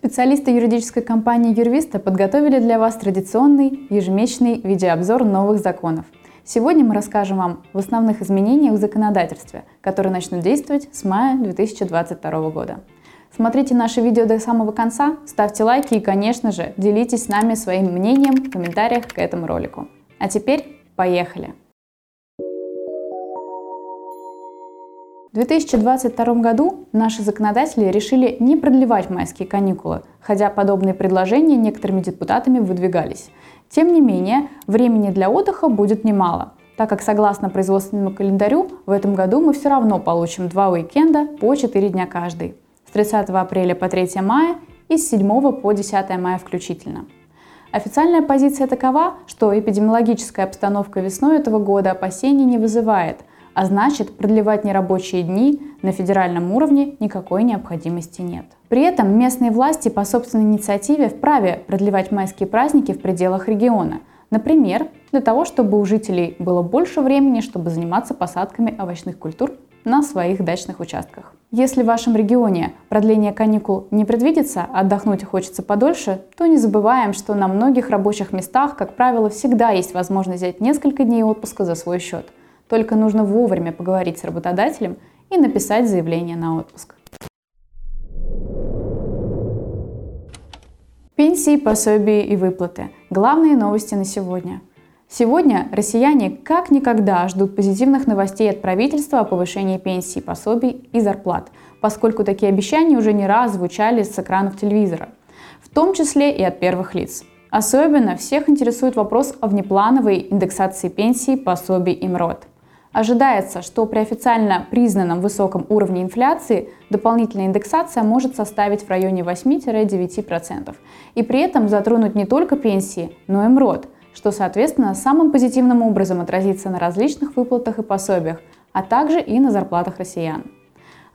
Специалисты юридической компании Юрвиста подготовили для вас традиционный ежемесячный видеообзор новых законов. Сегодня мы расскажем вам в основных изменениях в законодательстве, которые начнут действовать с мая 2022 года. Смотрите наше видео до самого конца, ставьте лайки и, конечно же, делитесь с нами своим мнением в комментариях к этому ролику. А теперь поехали! В 2022 году наши законодатели решили не продлевать майские каникулы, хотя подобные предложения некоторыми депутатами выдвигались. Тем не менее, времени для отдыха будет немало, так как согласно производственному календарю в этом году мы все равно получим два уикенда по 4 дня каждый, с 30 апреля по 3 мая и с 7 по 10 мая включительно. Официальная позиция такова, что эпидемиологическая обстановка весной этого года опасений не вызывает – а значит продлевать нерабочие дни на федеральном уровне никакой необходимости нет. При этом местные власти по собственной инициативе вправе продлевать майские праздники в пределах региона. Например, для того, чтобы у жителей было больше времени, чтобы заниматься посадками овощных культур на своих дачных участках. Если в вашем регионе продление каникул не предвидится, а отдохнуть хочется подольше, то не забываем, что на многих рабочих местах, как правило, всегда есть возможность взять несколько дней отпуска за свой счет – только нужно вовремя поговорить с работодателем и написать заявление на отпуск. Пенсии, пособия и выплаты. Главные новости на сегодня. Сегодня россияне как никогда ждут позитивных новостей от правительства о повышении пенсий, пособий и зарплат, поскольку такие обещания уже не раз звучали с экранов телевизора, в том числе и от первых лиц. Особенно всех интересует вопрос о внеплановой индексации пенсий, пособий и МРОД. Ожидается, что при официально признанном высоком уровне инфляции дополнительная индексация может составить в районе 8-9%. И при этом затронуть не только пенсии, но и МРОД, что, соответственно, самым позитивным образом отразится на различных выплатах и пособиях, а также и на зарплатах россиян.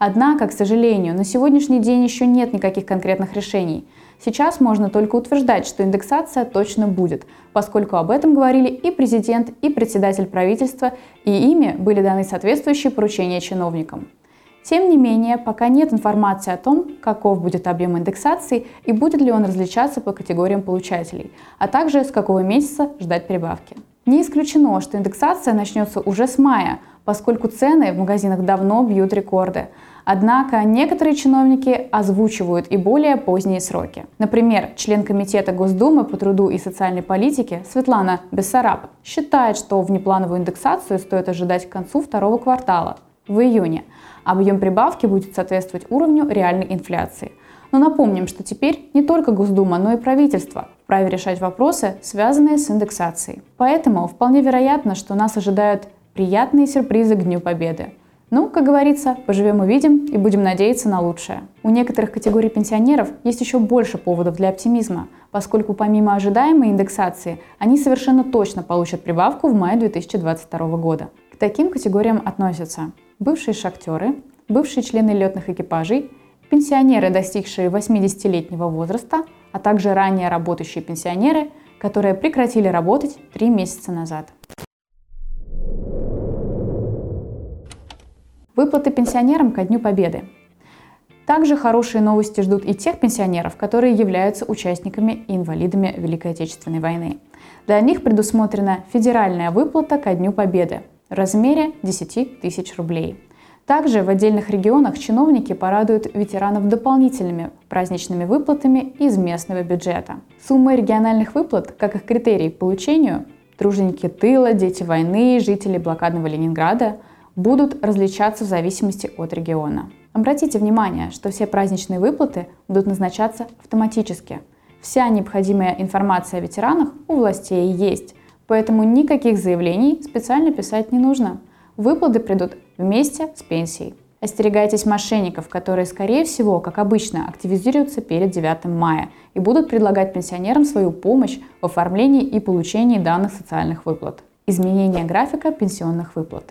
Однако, к сожалению, на сегодняшний день еще нет никаких конкретных решений – Сейчас можно только утверждать, что индексация точно будет, поскольку об этом говорили и президент, и председатель правительства, и ими были даны соответствующие поручения чиновникам. Тем не менее, пока нет информации о том, каков будет объем индексации и будет ли он различаться по категориям получателей, а также с какого месяца ждать прибавки. Не исключено, что индексация начнется уже с мая, поскольку цены в магазинах давно бьют рекорды. Однако некоторые чиновники озвучивают и более поздние сроки. Например, член Комитета Госдумы по труду и социальной политике Светлана Бессараб считает, что внеплановую индексацию стоит ожидать к концу второго квартала, в июне. Объем прибавки будет соответствовать уровню реальной инфляции. Но напомним, что теперь не только Госдума, но и правительство вправе решать вопросы, связанные с индексацией. Поэтому вполне вероятно, что нас ожидают приятные сюрпризы к Дню Победы. Ну, как говорится, поживем увидим и будем надеяться на лучшее. У некоторых категорий пенсионеров есть еще больше поводов для оптимизма, поскольку помимо ожидаемой индексации, они совершенно точно получат прибавку в мае 2022 года. К таким категориям относятся бывшие шахтеры, бывшие члены летных экипажей, пенсионеры, достигшие 80-летнего возраста, а также ранее работающие пенсионеры, которые прекратили работать три месяца назад. Выплаты пенсионерам ко Дню Победы. Также хорошие новости ждут и тех пенсионеров, которые являются участниками и инвалидами Великой Отечественной войны. Для них предусмотрена федеральная выплата ко Дню Победы в размере 10 тысяч рублей. Также в отдельных регионах чиновники порадуют ветеранов дополнительными праздничными выплатами из местного бюджета. Суммы региональных выплат, как их критерий получению, труженики тыла, дети войны, жители блокадного Ленинграда – будут различаться в зависимости от региона. Обратите внимание, что все праздничные выплаты будут назначаться автоматически. Вся необходимая информация о ветеранах у властей есть, поэтому никаких заявлений специально писать не нужно. Выплаты придут вместе с пенсией. Остерегайтесь мошенников, которые, скорее всего, как обычно, активизируются перед 9 мая и будут предлагать пенсионерам свою помощь в оформлении и получении данных социальных выплат. Изменение графика пенсионных выплат.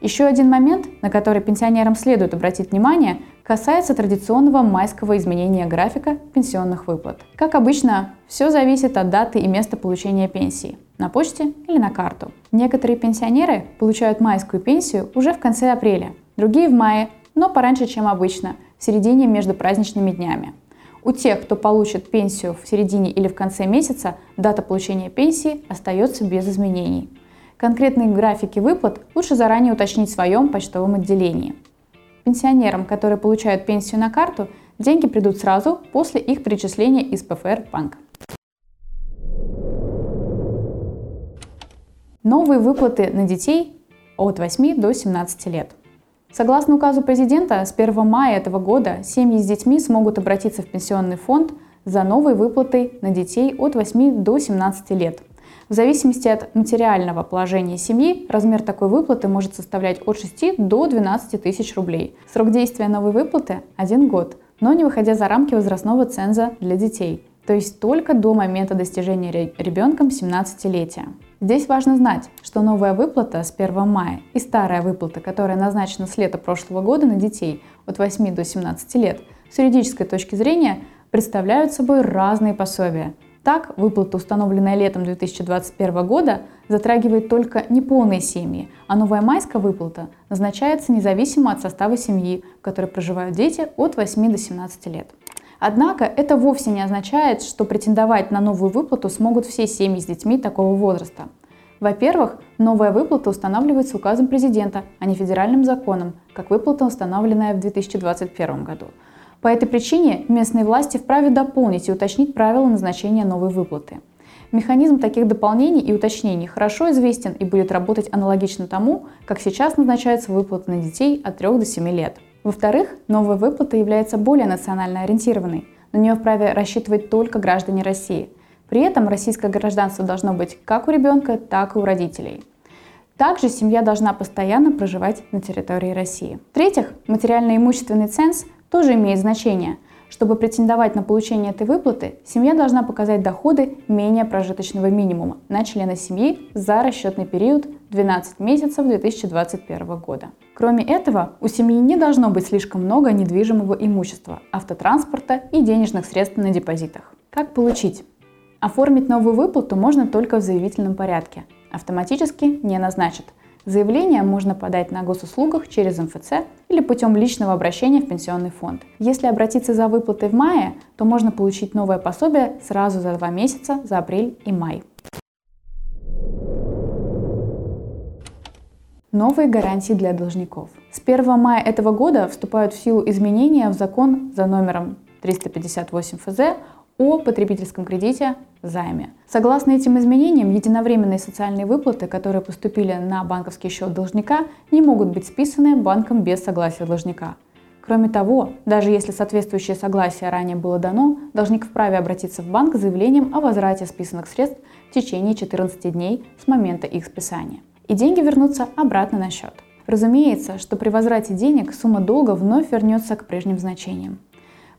Еще один момент, на который пенсионерам следует обратить внимание, касается традиционного майского изменения графика пенсионных выплат. Как обычно, все зависит от даты и места получения пенсии – на почте или на карту. Некоторые пенсионеры получают майскую пенсию уже в конце апреля, другие в мае, но пораньше, чем обычно, в середине между праздничными днями. У тех, кто получит пенсию в середине или в конце месяца, дата получения пенсии остается без изменений. Конкретные графики выплат лучше заранее уточнить в своем почтовом отделении. Пенсионерам, которые получают пенсию на карту, деньги придут сразу после их перечисления из ПФР банка. Новые выплаты на детей от 8 до 17 лет. Согласно указу президента, с 1 мая этого года семьи с детьми смогут обратиться в пенсионный фонд за новой выплатой на детей от 8 до 17 лет. В зависимости от материального положения семьи, размер такой выплаты может составлять от 6 до 12 тысяч рублей. Срок действия новой выплаты – один год, но не выходя за рамки возрастного ценза для детей, то есть только до момента достижения ребенком 17-летия. Здесь важно знать, что новая выплата с 1 мая и старая выплата, которая назначена с лета прошлого года на детей от 8 до 17 лет, с юридической точки зрения представляют собой разные пособия. Так, выплата, установленная летом 2021 года, затрагивает только неполные семьи, а новая майская выплата назначается независимо от состава семьи, в которой проживают дети от 8 до 17 лет. Однако это вовсе не означает, что претендовать на новую выплату смогут все семьи с детьми такого возраста. Во-первых, новая выплата устанавливается указом президента, а не федеральным законом, как выплата, установленная в 2021 году. По этой причине местные власти вправе дополнить и уточнить правила назначения новой выплаты. Механизм таких дополнений и уточнений хорошо известен и будет работать аналогично тому, как сейчас назначаются выплаты на детей от 3 до 7 лет – во-вторых, новая выплата является более национально ориентированной. На нее вправе рассчитывать только граждане России. При этом российское гражданство должно быть как у ребенка, так и у родителей. Также семья должна постоянно проживать на территории России. В-третьих, материально-имущественный ценз тоже имеет значение – чтобы претендовать на получение этой выплаты, семья должна показать доходы менее прожиточного минимума на члена семьи за расчетный период 12 месяцев 2021 года. Кроме этого, у семьи не должно быть слишком много недвижимого имущества, автотранспорта и денежных средств на депозитах. Как получить? Оформить новую выплату можно только в заявительном порядке. Автоматически не назначат – Заявление можно подать на госуслугах через МФЦ или путем личного обращения в пенсионный фонд. Если обратиться за выплатой в мае, то можно получить новое пособие сразу за два месяца, за апрель и май. Новые гарантии для должников. С 1 мая этого года вступают в силу изменения в закон за номером 358 ФЗ о потребительском кредите займе. Согласно этим изменениям, единовременные социальные выплаты, которые поступили на банковский счет должника, не могут быть списаны банком без согласия должника. Кроме того, даже если соответствующее согласие ранее было дано, должник вправе обратиться в банк с заявлением о возврате списанных средств в течение 14 дней с момента их списания. И деньги вернутся обратно на счет. Разумеется, что при возврате денег сумма долга вновь вернется к прежним значениям.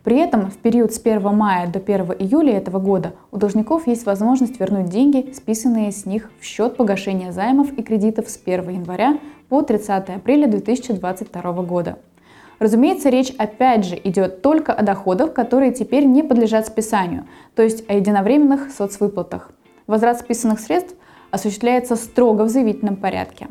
При этом в период с 1 мая до 1 июля этого года у должников есть возможность вернуть деньги, списанные с них в счет погашения займов и кредитов с 1 января по 30 апреля 2022 года. Разумеется, речь опять же идет только о доходах, которые теперь не подлежат списанию, то есть о единовременных соцвыплатах. Возврат списанных средств осуществляется строго в заявительном порядке.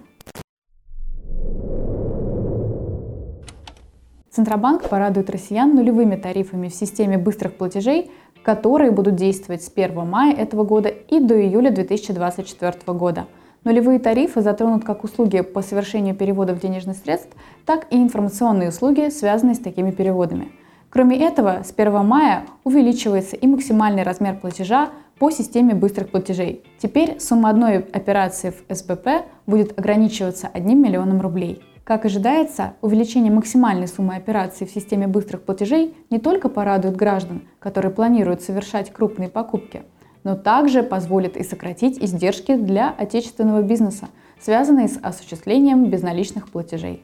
Центробанк порадует россиян нулевыми тарифами в системе быстрых платежей, которые будут действовать с 1 мая этого года и до июля 2024 года. Нулевые тарифы затронут как услуги по совершению переводов денежных средств, так и информационные услуги, связанные с такими переводами. Кроме этого, с 1 мая увеличивается и максимальный размер платежа по системе быстрых платежей. Теперь сумма одной операции в СБП будет ограничиваться 1 миллионом рублей. Как ожидается, увеличение максимальной суммы операций в системе быстрых платежей не только порадует граждан, которые планируют совершать крупные покупки, но также позволит и сократить издержки для отечественного бизнеса, связанные с осуществлением безналичных платежей.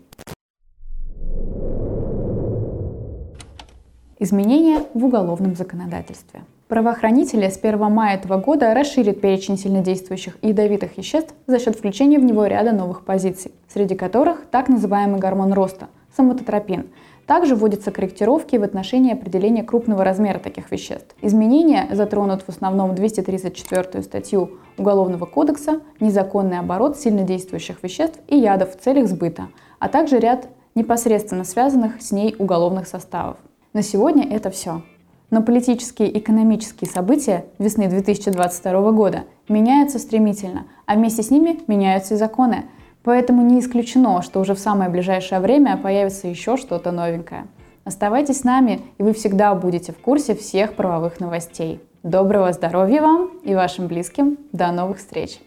Изменения в уголовном законодательстве. Правоохранители с 1 мая этого года расширят перечень сильнодействующих ядовитых веществ за счет включения в него ряда новых позиций, среди которых так называемый гормон роста – самототропин. Также вводятся корректировки в отношении определения крупного размера таких веществ. Изменения затронут в основном 234 статью Уголовного кодекса «Незаконный оборот сильнодействующих веществ и ядов в целях сбыта», а также ряд непосредственно связанных с ней уголовных составов. На сегодня это все. Но политические и экономические события весны 2022 года меняются стремительно, а вместе с ними меняются и законы. Поэтому не исключено, что уже в самое ближайшее время появится еще что-то новенькое. Оставайтесь с нами, и вы всегда будете в курсе всех правовых новостей. Доброго здоровья вам и вашим близким. До новых встреч!